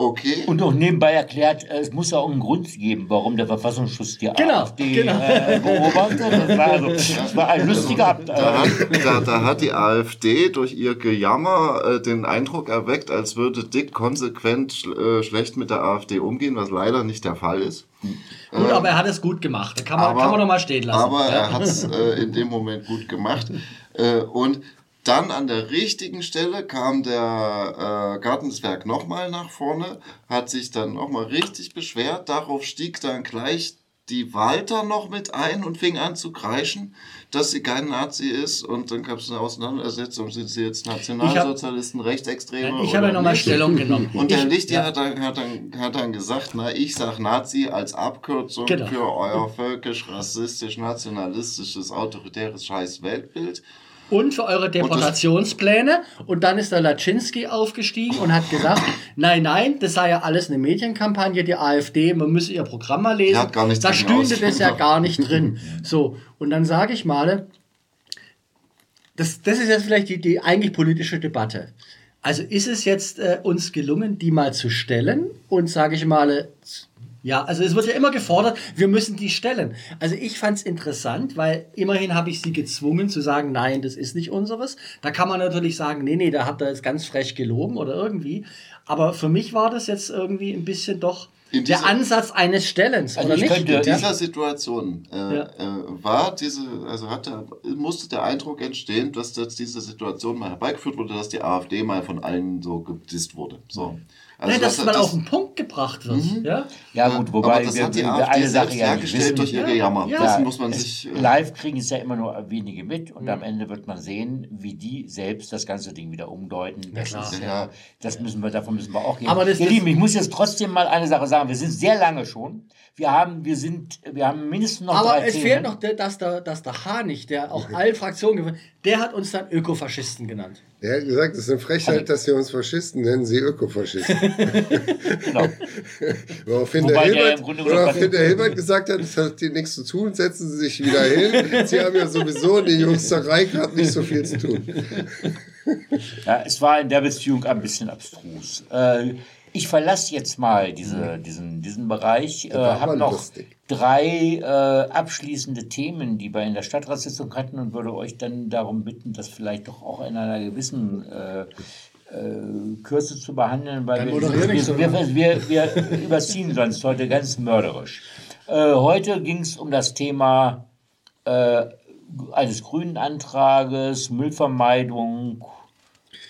Okay. Und noch nebenbei erklärt, äh, es muss ja auch einen Grund geben, warum der Verfassungsschutz die Genau, AfD genau. Äh, beobachtet. Das war, also, das war ein lustiger Ab Da äh, hat, da, da hat die AfD durch ihr Gejammer äh, den Eindruck erweckt, als würde Dick konsequent äh, schlecht mit der AfD umgehen, was leider nicht der Fall ist. Gut, aber er hat es gut gemacht. Kann man, Aber- kann man noch mal stehen lassen. Aber ja. er hat es äh, in dem Moment gut gemacht. Äh, und dann an der richtigen Stelle kam der äh, Gartenswerk nochmal nach vorne, hat sich dann nochmal richtig beschwert. Darauf stieg dann gleich die Walter noch mit ein und fing an zu kreischen, dass sie kein Nazi ist. Und dann gab es eine Auseinandersetzung. Sind sie jetzt Nationalsozialisten, Rechtsextreme? ich habe ja nochmal? Stellung genommen. Und der Ich- Lichti ja. hat, dann, hat, dann, hat dann gesagt, na, ich sag Nazi als Abkürzung Genau. für euer völkisch, rassistisch, nationalistisches, autoritäres scheiß Weltbild. Und für eure Deportationspläne. Und dann ist der Laczynski aufgestiegen und hat gesagt, nein, nein, das sei ja alles eine Medienkampagne, die AfD, man müsse ihr Programm mal lesen. Hat gar nichts da stünde das ja gar nicht drin. So, und dann sage ich mal, das, das ist jetzt vielleicht die, die eigentlich politische Debatte. Also ist es jetzt äh, uns gelungen, die mal zu stellen und sage ich mal, ja, also es wird ja immer gefordert, wir müssen die stellen. Also ich fand es interessant, weil immerhin habe ich sie gezwungen zu sagen, nein, das ist nicht unseres. Da kann man natürlich sagen, nee, nee, da hat er jetzt ganz frech gelogen oder irgendwie. Aber für mich war das jetzt irgendwie ein bisschen doch In der dieser- Ansatz eines Stellens, Also oder ich nicht? könnte- In ja? dieser Situation äh, Ja. äh, war diese, also hatte, musste der Eindruck entstehen, dass jetzt diese Situation mal herbeigeführt wurde, dass die AfD mal von allen so gedisst wurde. So. Also Nein, dass das- mal das- auf den Punkt gebracht wird. Ja? ja gut, wobei aber das wir, hat die wir AfD eine Sache ja nicht wissen. durch ihr Ja. Gejammer. Ja. Das Ja, muss man es- sich. äh, Live kriegen es ja immer nur wenige mit und am Ende wird man sehen, wie die selbst das ganze Ding wieder umdeuten. Das, ist, ja, das müssen wir, davon müssen wir auch gehen. Aber das- Ihr das- Lieben, ich muss jetzt trotzdem mal eine Sache sagen. Wir sind sehr lange schon. Wir haben, wir sind, wir haben mindestens noch Aber drei es Themen. fehlt noch, der, dass, der, dass der Hanich, der auch allen Fraktionen gewinnt, der hat uns dann Ökofaschisten genannt. Er hat gesagt, es ist eine Frechheit, dass sie uns Faschisten nennen, sie Ökofaschisten. Genau. Woraufhin Wobei der, der Hilbert, genommen- woraufhin der Hilbert gesagt hat, es hat hier nichts zu tun, setzen Sie sich wieder hin. Sie haben ja sowieso in der Jungsterei gerade nicht so viel zu tun. Ja, es war in der Beziehung ein bisschen abstrus. Äh, ich verlasse jetzt mal diese, diesen, diesen Bereich. Äh, habe noch lustig. drei äh, abschließende Themen, die wir in der Stadtratssitzung hatten und würde euch dann darum bitten, das vielleicht doch auch in einer gewissen äh, äh, Kürze zu behandeln, weil Dann wir, wir, ne? wir, wir überziehen sonst heute ganz mörderisch. Äh, heute ging es um das Thema äh, eines grünen Antrages, Müllvermeidung,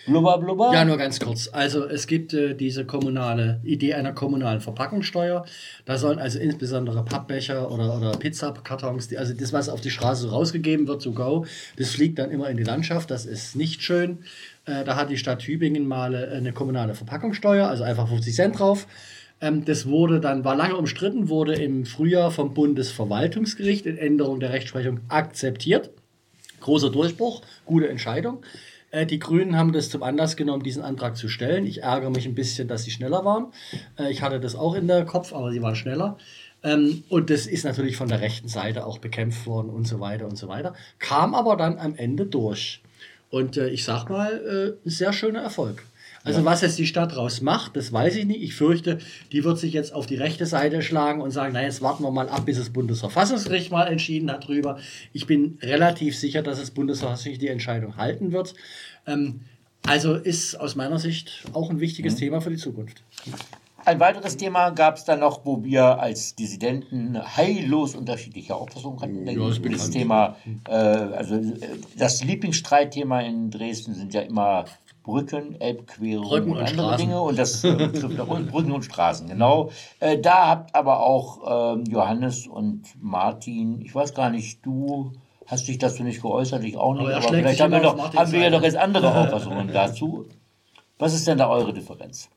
blubber, blubber. Ja, nur ganz kurz. Also es gibt äh, diese kommunale Idee einer kommunalen Verpackungssteuer. Da sollen also insbesondere Pappbecher oder, oder Pizzakartons, also das, was auf die Straße so rausgegeben wird, to go, das fliegt dann immer in die Landschaft. Das ist nicht schön. Äh, da hat die Stadt Tübingen mal äh, eine kommunale Verpackungssteuer, also einfach 50 Cent drauf. Ähm, das wurde dann, war lange umstritten, wurde im Frühjahr vom Bundesverwaltungsgericht in Änderung der Rechtsprechung akzeptiert. Großer Durchbruch, gute Entscheidung. Äh, Die Grünen haben das zum Anlass genommen, diesen Antrag zu stellen. Ich ärgere mich ein bisschen, dass sie schneller waren. Äh, Ich hatte das auch in der Kopf, aber sie waren schneller. Ähm, Und das ist natürlich von der rechten Seite auch bekämpft worden und so weiter und so weiter. Kam aber dann am Ende durch. Und äh, ich sag mal, ein sehr schöner Erfolg. Also was jetzt die Stadt draus macht, das weiß ich nicht. Ich fürchte, die wird sich jetzt auf die rechte Seite schlagen und sagen, na jetzt warten wir mal ab, bis das Bundesverfassungsgericht mal entschieden hat drüber. Ich bin relativ sicher, dass das Bundesverfassungsgericht die Entscheidung halten wird. Ähm, also ist aus meiner Sicht auch ein wichtiges Thema für die Zukunft. Ein weiteres Thema gab es dann noch, wo wir als Dissidenten heillos unterschiedliche Auffassungen hatten. Ja, das bekannt. Thema, äh, also äh, das Lieblingsstreitthema in Dresden sind ja immer Brücken, Elbquerung Brücken und und andere Straßen. Dinge. Und das äh, betrifft auch Brücken und Straßen, genau. Äh, da habt aber auch ähm, Johannes und Martin, ich weiß gar nicht, du hast dich dazu nicht geäußert, ich auch nicht, Aber er aber, vielleicht haben wir, doch, haben wir ja doch jetzt andere Auffassungen dazu. Was ist denn da eure Differenz?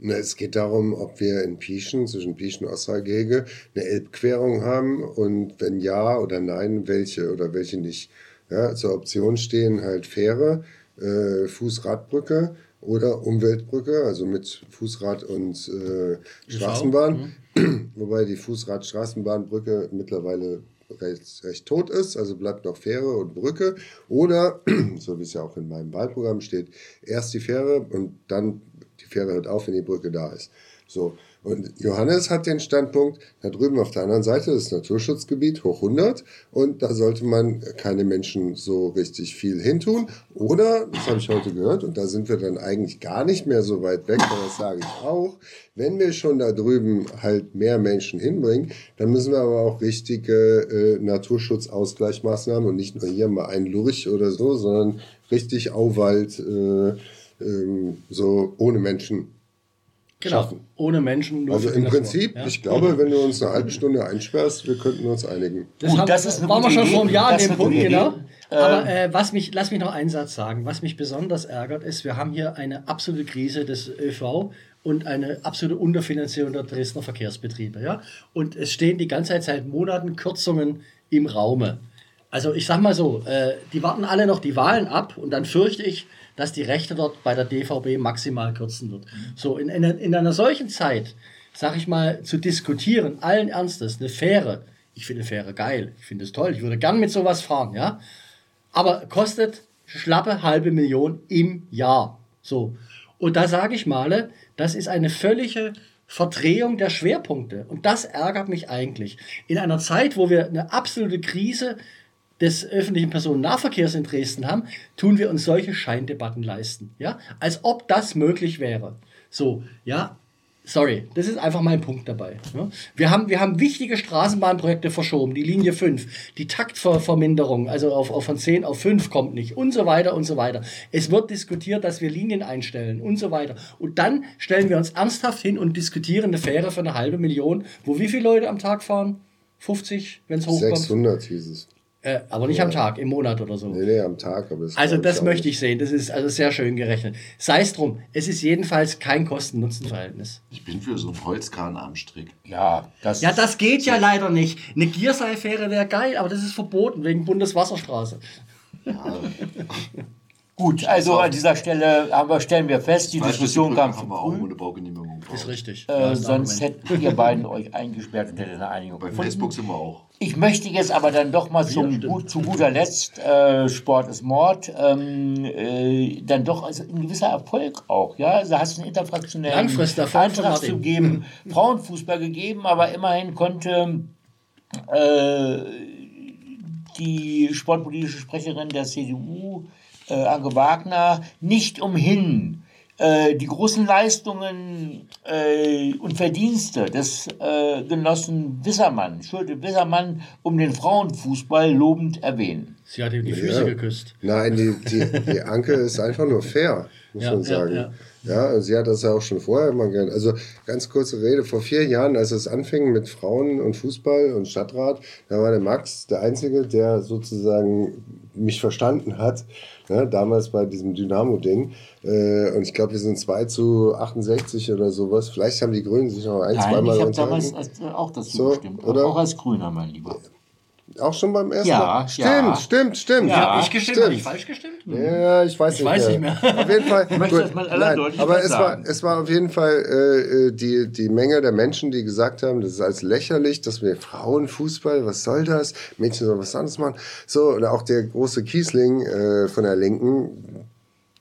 Na, es geht darum, ob wir in Pieschen, zwischen Pieschen und Ostalgege, eine Elbquerung haben und wenn ja oder nein, welche oder welche nicht. Ja, zur Option stehen halt Fähre, äh, Fußradbrücke oder Umweltbrücke, also mit Fußrad und äh, Straßenbahn. Wobei die Fußrad-Straßenbahnbrücke mittlerweile recht, recht tot ist, also bleibt noch Fähre und Brücke. Oder, so wie es ja auch in meinem Wahlprogramm steht, erst die Fähre und dann die Fähre hört auf, wenn die Brücke da ist. So. Und Johannes hat den Standpunkt, da drüben auf der anderen Seite das Naturschutzgebiet hoch 100 und da sollte man keine Menschen so richtig viel hintun. Oder, das habe ich heute gehört, und da sind wir dann eigentlich gar nicht mehr so weit weg, aber das sage ich auch, wenn wir schon da drüben halt mehr Menschen hinbringen, dann müssen wir aber auch richtige äh, Naturschutzausgleichsmaßnahmen und nicht nur hier mal ein Lurch oder so, sondern richtig Auwald, äh, ähm, so ohne Menschen Genau, schaffen. ohne Menschen. Nur Also im Prinzip, ja? ich glaube, wenn du uns eine halbe Stunde einsperrst, wir könnten uns einigen. Das, Gut, haben, das ist eine waren wir schon vor einem Jahr an dem Punkt, genau. Aber äh, was mich, lass mich noch einen Satz sagen. Was mich besonders ärgert, ist, wir haben hier eine absolute Krise des ÖV und eine absolute Unterfinanzierung der Dresdner Verkehrsbetriebe. Ja? Und es stehen die ganze Zeit seit Monaten Kürzungen im Raume. Also ich sag mal so, äh, die warten alle noch die Wahlen ab und dann fürchte ich, dass die Rechte dort bei der DVB maximal kürzen wird. So, in, in, in einer solchen Zeit, sag ich mal, zu diskutieren, allen Ernstes, eine Fähre, ich finde Fähre geil, ich finde es toll, ich würde gern mit sowas fahren, ja, aber kostet schlappe halbe Million im Jahr. So. Und da sage ich mal, das ist eine völlige Verdrehung der Schwerpunkte. Und das ärgert mich eigentlich. In einer Zeit, wo wir eine absolute Krise des öffentlichen Personennahverkehrs in Dresden haben, tun wir uns solche Scheindebatten leisten. Ja? Als ob das möglich wäre. So, ja, sorry, das ist einfach mein Punkt dabei. Wir, haben, wir haben wichtige Straßenbahnprojekte verschoben, die Linie 5, die Taktverminderung, also auf, auf von 10 auf 5 kommt nicht und so weiter und so weiter. Es wird diskutiert, dass wir Linien einstellen und so weiter. Und dann stellen wir uns ernsthaft hin und diskutieren eine Fähre für eine halbe Million, wo wie viele Leute am Tag fahren? 50, wenn es hochkommt? 600 hieß es. Äh, aber nicht am Tag, im Monat oder so. Nee, nee, am Tag. Aber das Also das möchte ich sehen. Das ist also sehr schön gerechnet. Sei es drum. Es ist jedenfalls kein Kosten-Nutzen-Verhältnis. Ich bin für so einen Holzkran am Strick. Ja, das, Ja, das geht ja leider nicht. Eine Gierseilfähre wäre geil, aber das ist verboten wegen Bundeswasserstraße. gut. Also an dieser Stelle haben wir, stellen wir fest, die Diskussion kam zu früh. Baugenehmigung. Ist richtig. Äh, Ja, sonst Argument. hätten ihr beiden euch eingesperrt und hättet eine Einigung Bei gefunden. Facebook sind wir auch. Ich möchte jetzt aber dann doch mal zum, gut, zu guter Letzt, äh, Sport ist Mord, ähm, äh, dann doch also ein gewisser Erfolg auch. Ja? Also hast du einen interfraktionellen Antrag zu geben, Frauenfußball gegeben, aber immerhin konnte äh, die sportpolitische Sprecherin der CDU, äh, Anke Wagner, nicht umhin, äh, die großen Leistungen äh, und Verdienste des äh, Genossen Wissermann, Schulte Wissermann, um den Frauenfußball lobend erwähnen. Sie hat ihm die Füße Ja. geküsst. Nein, die, die, die Anke ist einfach nur fair, muss Ja, man sagen. ja. Ja, und sie hat das ja auch schon vorher immer gern. Also ganz kurze Rede, vor vier Jahren, als es anfing mit Frauen und Fußball und Stadtrat, da war der Max der Einzige, der sozusagen mich verstanden hat, ne, damals bei diesem Dynamo-Ding. Äh, und ich glaube, wir sind 2 zu 68 oder sowas. Vielleicht haben die Grünen sich noch ein, Nein, zweimal ich habe damals als, äh, auch dazu So, gestimmt, oder? auch als Grüner, mein Lieber. Auch schon beim ersten Ja, Mal? Stimmt, ja. stimmt, stimmt. Ja, ich gestimmt? stimmt. Habe ich falsch gestimmt? Ja, ich weiß Ich nicht weiß mehr. nicht mehr. Auf jeden Fall. möchte gut, das mal nein, aber es war, es war auf jeden Fall äh, äh, die, die Menge der Menschen, die gesagt haben, das ist als lächerlich, dass wir Frauenfußball, was soll das? Mädchen sollen was anderes machen. So, und auch der große Kiesling äh, von der Linken,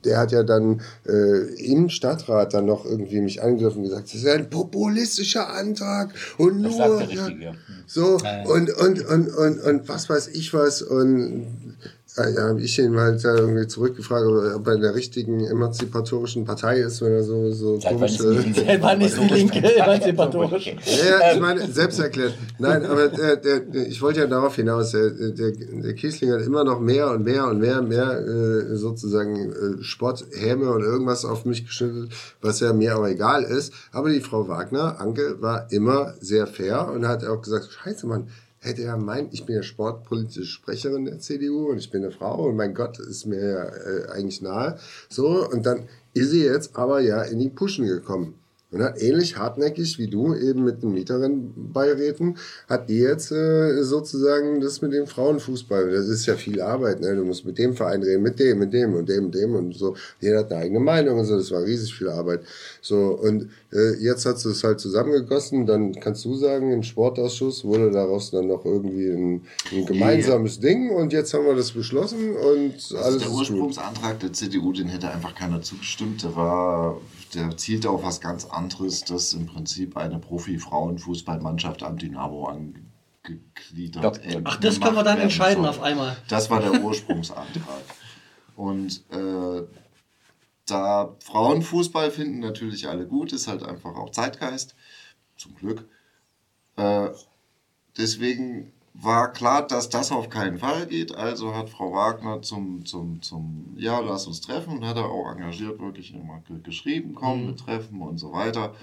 der hat ja dann äh, im Stadtrat dann noch irgendwie mich angegriffen und gesagt, das ist ein populistischer Antrag und Das nur. sagt der Richtige. ja. So, und, und, und, und, und was weiß ich was. Und ja, habe ich ihn halt da irgendwie zurückgefragt, ob er in der richtigen emanzipatorischen Partei ist, wenn er so, so Seit komische. Wann ist die Linke emanzipatorisch? Ja, ich meine, selbst erklärt. Nein, aber der, der, ich wollte ja darauf hinaus, der, der, der Kiesling hat immer noch mehr und mehr und mehr und mehr äh, sozusagen äh, Spotthäme und irgendwas auf mich geschüttelt, was ja mir aber egal ist. Aber die Frau Wagner, Anke, war immer sehr fair und hat auch gesagt, scheiße, Mann, hätte er meint, ich bin ja sportpolitische Sprecherin der CDU und ich bin eine Frau und mein Gott ist mir ja äh, eigentlich nahe. So, und dann ist sie jetzt aber ja in die Puschen gekommen. Und hat ähnlich hartnäckig wie du eben mit den Mieterinnenbeiräten, hat die jetzt äh, sozusagen das mit dem Frauenfußball. Das ist ja viel Arbeit. Ne? Du musst mit dem Verein reden, mit dem, mit dem und dem und dem und so. Jeder hat eine eigene Meinung und so. Das war riesig viel Arbeit. So und äh, jetzt hat sie es halt zusammengegossen. Dann kannst du sagen, im Sportausschuss wurde daraus dann noch irgendwie ein, ein gemeinsames Ding und jetzt haben wir das beschlossen und Also alles der. Ursprungsantrag der CDU, den hätte einfach keiner zugestimmt. Der war der zielt auf was ganz anderes, dass im Prinzip eine Profi-Frauenfußballmannschaft am Dynamo angegliedert Doch. Ach, das können wir dann entscheiden soll. auf einmal. Das war der Ursprungsantrag. Und äh, da Frauenfußball finden natürlich alle gut, ist halt einfach auch Zeitgeist, zum Glück. Äh, deswegen war klar, dass das auf keinen Fall geht. Also hat Frau Wagner zum, zum, zum Ja, lass uns treffen und hat er auch engagiert wirklich immer ge- geschrieben, komm, wir treffen und so weiter.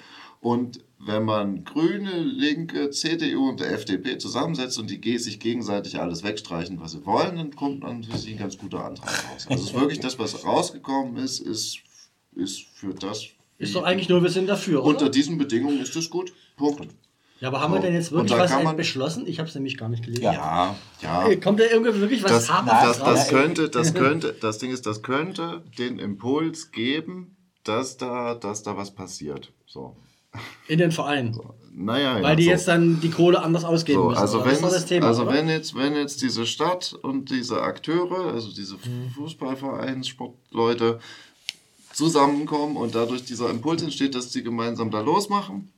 Und wenn man Grüne, Linke, CDU und der FDP zusammensetzt und die sich gegenseitig alles wegstreichen, was sie wollen, dann kommt dann für sie ein ganz guter Antrag raus. Also es ist wirklich das, was rausgekommen ist, ist, ist für das. Ist doch eigentlich nur, wir sind dafür, oder? Unter diesen Bedingungen ist es gut. Punkt. Ja, aber haben wir So. denn jetzt wirklich was man- beschlossen? Ich habe es nämlich gar nicht gelesen. Ja. Ja, ja. Kommt da irgendwie wirklich was das, Hartes das, das könnte, das könnte, das Ding ist, das könnte den Impuls geben, dass da, dass da was passiert. So. In den Verein. Naja, Weil die so. jetzt dann die Kohle anders ausgeben So, müssen. also wenn, das es- Thema, also oder? wenn jetzt, wenn jetzt diese Stadt und diese Akteure, also diese Mhm. Fußballvereins, Sportleute zusammenkommen und dadurch dieser Impuls entsteht, dass sie gemeinsam da losmachen,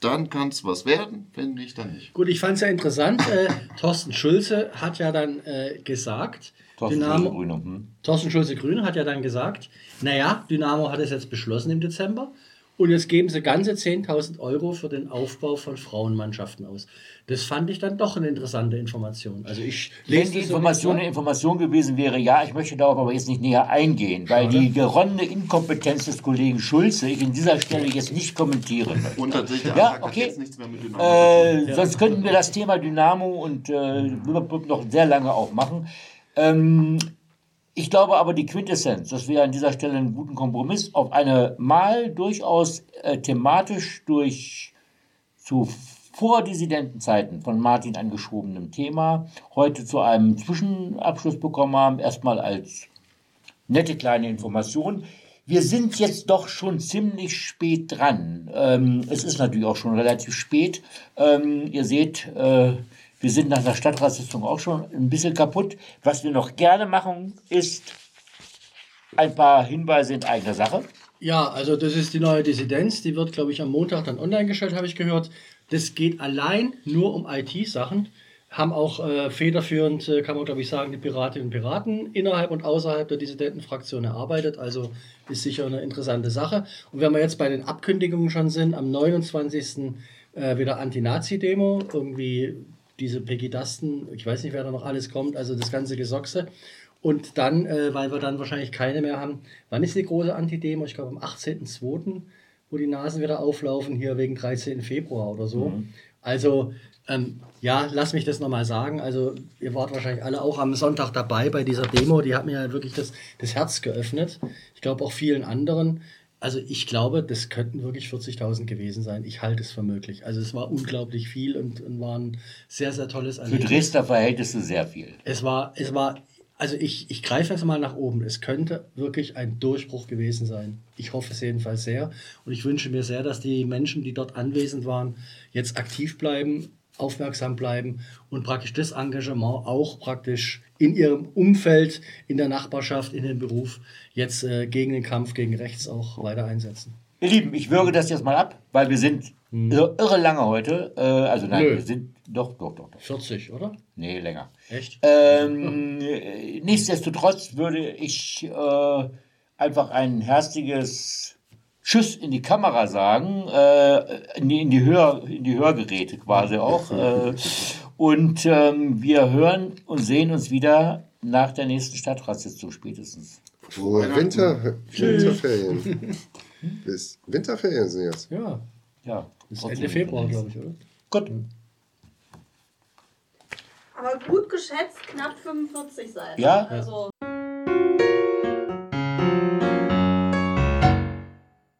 dann kann es was werden, wenn nicht, dann nicht. Gut, ich fand es ja interessant. Äh, Thorsten Schulze hat ja dann äh, gesagt, Thorsten Dynamo, Schulze, Grüne. Hm. Thorsten Schulze Grün hat ja dann gesagt, naja, Dynamo hat es jetzt beschlossen im Dezember und jetzt geben sie ganze 10.000 Euro für den Aufbau von Frauenmannschaften aus. Das fand ich dann doch eine interessante Information. Also ich Wenn lese die das so Information mit, eine Information gewesen wäre, ja, ich möchte darauf aber jetzt nicht näher eingehen, weil die geronnene Inkompetenz des Kollegen Schulze ich in dieser Stelle jetzt nicht kommentieren möchte. Unter sich, der Ja, okay. jetzt nichts mehr mit Dynamo. Äh, Sonst könnten wir das Thema Dynamo und äh, noch sehr lange aufmachen. Ähm, ich glaube aber, die Quintessenz, dass wir an dieser Stelle einen guten Kompromiss auf eine mal durchaus äh, thematisch durch zu Vordissidenten-Zeiten von Martin angeschobenem Thema heute zu einem Zwischenabschluss bekommen haben. Erstmal als nette kleine Information. Wir sind jetzt doch schon ziemlich spät dran. Ähm, es ist natürlich auch schon relativ spät. Ähm, ihr seht, äh, wir sind nach der Stadtratssitzung auch schon ein bisschen kaputt. Was wir noch gerne machen, ist ein paar Hinweise in eigener Sache. Ja, also das ist die neue Dissidenz. Die wird, glaube ich, am Montag dann online gestellt, habe ich gehört. Das geht allein nur um IT-Sachen. Haben auch äh, federführend, äh, kann man glaube ich sagen, die Piratinnen und Piraten innerhalb und außerhalb der Dissidentenfraktion erarbeitet. Also ist sicher eine interessante Sache. Und wenn wir jetzt bei den Abkündigungen schon sind, am 29. Äh, wieder Anti-Nazi-Demo. Irgendwie diese Pegidasten, ich weiß nicht, wer da noch alles kommt, also das ganze Gesochse. Und dann, äh, weil wir dann wahrscheinlich keine mehr haben, wann ist die große Antidemo? Ich glaube am 18.02., wo die Nasen wieder auflaufen, hier wegen 13. Februar oder so. Also, ähm, ja, lass mich das nochmal sagen. Also, ihr wart wahrscheinlich alle auch am Sonntag dabei bei dieser Demo. Die hat mir halt wirklich das, das Herz geöffnet. Ich glaube auch vielen anderen. Also, ich glaube, das könnten wirklich 40.000 gewesen sein. Ich halte es für möglich. Also, es war unglaublich viel und, und war ein sehr, sehr tolles Für Erlebnis. Dresdner Verhältnisse sehr viel. Es war, es war, also ich, ich greife jetzt mal nach oben. Es könnte wirklich ein Durchbruch gewesen sein. Ich hoffe es jedenfalls sehr. Und ich wünsche mir sehr, dass die Menschen, die dort anwesend waren, jetzt aktiv bleiben, aufmerksam bleiben und praktisch das Engagement auch praktisch in ihrem Umfeld, in der Nachbarschaft, in den Beruf jetzt äh, gegen den Kampf gegen rechts auch weiter einsetzen. Ihr Lieben, ich würge das jetzt mal ab, weil wir sind irre, irre lange heute. Äh, also nein, Nö. wir sind doch, doch, doch, doch. 40, oder? Nee, länger. Echt? Ähm, äh, nichtsdestotrotz würde ich äh, einfach ein herziges Tschüss in die Kamera sagen, äh, in, die, in, die Hör, in die Hörgeräte quasi auch. Äh, und ähm, wir hören und sehen uns wieder nach der nächsten Stadtratssitzung spätestens. Frohe Winter, Winterferien. Bis Winterferien sind jetzt. Ja. Ja, Bis Ende Februar, glaube ich, oder? Gut. Aber gut geschätzt, knapp 45 Seiten. Ja? Also